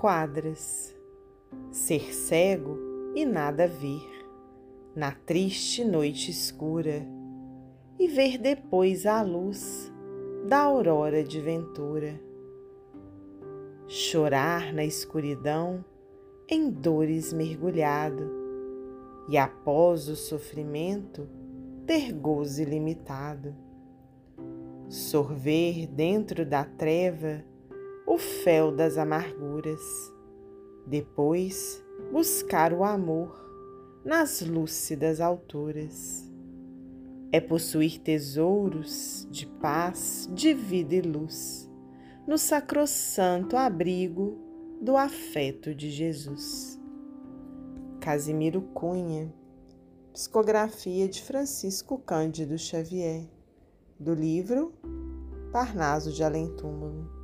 quadras. Ser cego e nada ver, na triste noite escura, e ver depois a luz da aurora de ventura. Chorar na escuridão, em dores mergulhado, e após o sofrimento, ter gozo ilimitado. Sorver dentro da treva o fel das amarguras, depois buscar o amor nas lúcidas alturas. É possuir tesouros de paz, de vida e luz, no sacrossanto abrigo do afeto de Jesus. Casimiro Cunha, psicografia de Francisco Cândido Xavier, do livro Parnaso de Além Túmulo.